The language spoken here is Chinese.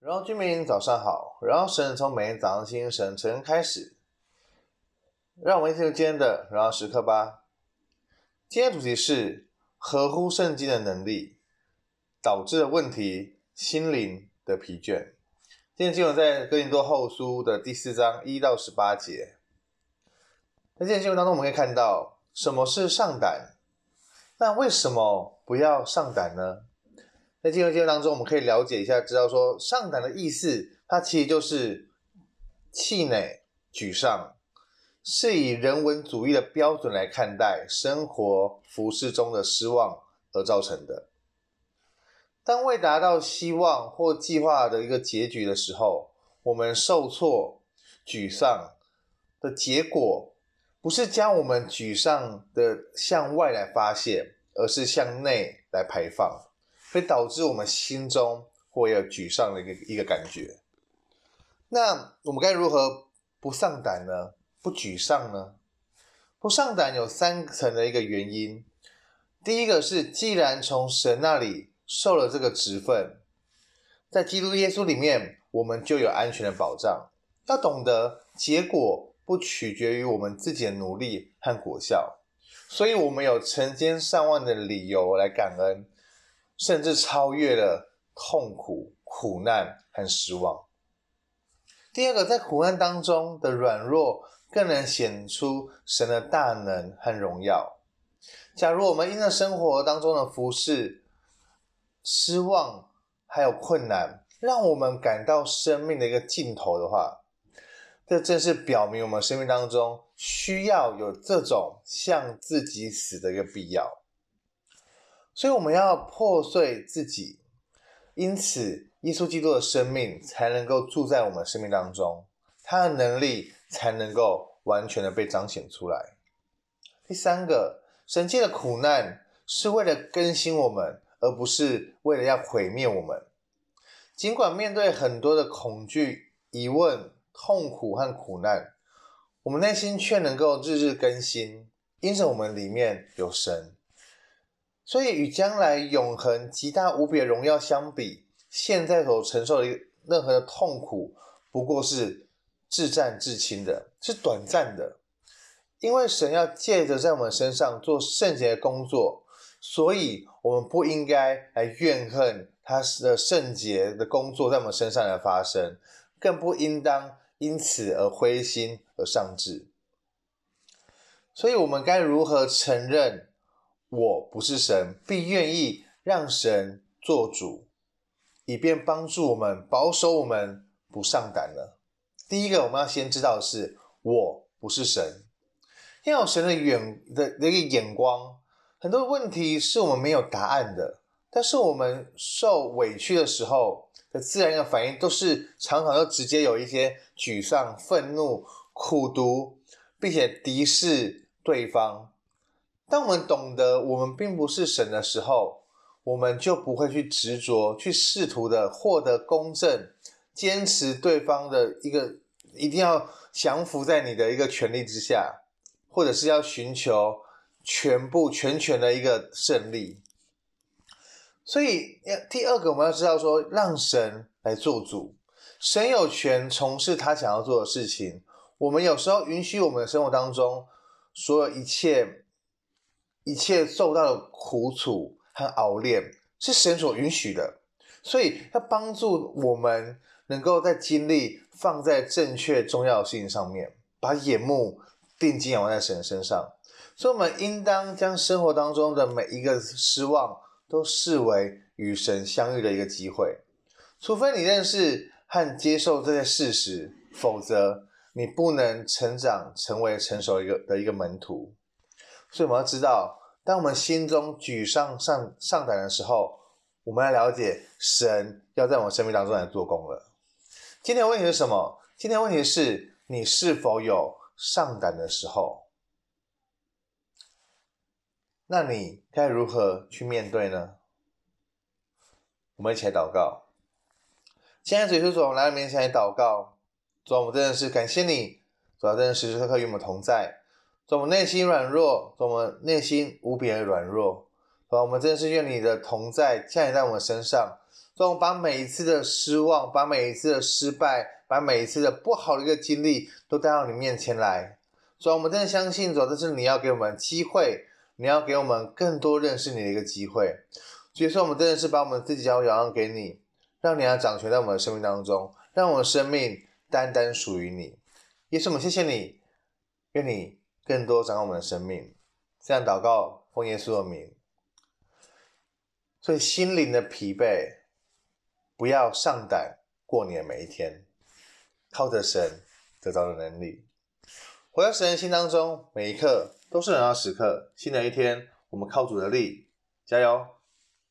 然后居民早上好，然后神从每天早上清晨晨开始，让我们一起进入今天的然后时刻吧。今天主题是合乎圣经的能力导致的问题，心灵的疲倦。今天经文在哥林多后书的第四章一到十八节。在今天经文当中，我们可以看到什么是上胆，那为什么不要上胆呢？在经文经文当中，我们可以了解一下，知道说上胆的意思，它其实就是气馁、沮丧，是以人文主义的标准来看待生活、服饰中的失望而造成的。当未达到希望或计划的一个结局的时候，我们受挫、沮丧的结果，不是将我们沮丧的向外来发泄，而是向内来排放。会导致我们心中会有沮丧的一个一个感觉。那我们该如何不上胆呢？不沮丧呢？不上胆有三层的一个原因。第一个是，既然从神那里受了这个职分，在基督耶稣里面，我们就有安全的保障。要懂得，结果不取决于我们自己的努力和果效，所以我们有成千上万的理由来感恩。甚至超越了痛苦、苦难和失望。第二个，在苦难当中的软弱，更能显出神的大能和荣耀。假如我们因着生活当中的服事、失望还有困难，让我们感到生命的一个尽头的话，这正是表明我们生命当中需要有这种向自己死的一个必要。所以我们要破碎自己，因此耶稣基督的生命才能够住在我们生命当中，他的能力才能够完全的被彰显出来。第三个，神界的苦难是为了更新我们，而不是为了要毁灭我们。尽管面对很多的恐惧、疑问、痛苦和苦难，我们内心却能够日日更新，因着我们里面有神。所以，与将来永恒极大无比的荣耀相比，现在所承受的任何的痛苦，不过是至暂至轻的，是短暂的。因为神要借着在我们身上做圣洁的工作，所以我们不应该来怨恨他的圣洁的工作在我们身上来发生，更不应当因此而灰心而丧志。所以，我们该如何承认？我不是神，并愿意让神做主，以便帮助我们保守我们不上胆了。第一个，我们要先知道的是，我不是神，要有神的远的那个眼光。很多问题是我们没有答案的，但是我们受委屈的时候的自然的反应，都是常常都直接有一些沮丧、愤怒、苦毒，并且敌视对方。当我们懂得我们并不是神的时候，我们就不会去执着，去试图的获得公正，坚持对方的一个一定要降服在你的一个权利之下，或者是要寻求全部全权的一个胜利。所以，第二个我们要知道说，让神来做主，神有权从事他想要做的事情。我们有时候允许我们的生活当中所有一切。一切受到的苦楚和熬炼是神所允许的，所以要帮助我们能够在精力放在正确重要的事情上面，把眼目定睛仰望在神身上。所以，我们应当将生活当中的每一个失望都视为与神相遇的一个机会。除非你认识和接受这些事实，否则你不能成长成为成熟一个的一个门徒。所以我们要知道，当我们心中沮丧上上胆的时候，我们要了解神要在我们生命当中来做工了。今天的问题是什么？今天的问题是你是否有上胆的时候？那你该如何去面对呢？我们一起来祷告。亲爱的主耶稣，主，我们来到面前来祷告。主，我们真的是感谢你，主要真的时时刻刻与我们同在。主，我们内心软弱，主，我们内心无比的软弱。主，我们真的是愿你的同在降临在我们身上。所以我们把每一次的失望，把每一次的失败，把每一次的不好的一个经历，都带到你面前来。所以，我们真的相信，主，这是你要给我们机会，你要给我们更多认识你的一个机会。所以说，我们真的是把我们自己交仰给你，让你要掌权在我们的生命当中，让我们的生命单单属于你。耶稣，我们谢谢你，愿你更多掌管我们的生命。这样祷告，奉耶稣的名。所以，心灵的疲惫，不要上胆过年每一天，靠着神得到的能力，活在神的心当中，每一刻都是荣耀时刻。新的一天，我们靠主的力，加油！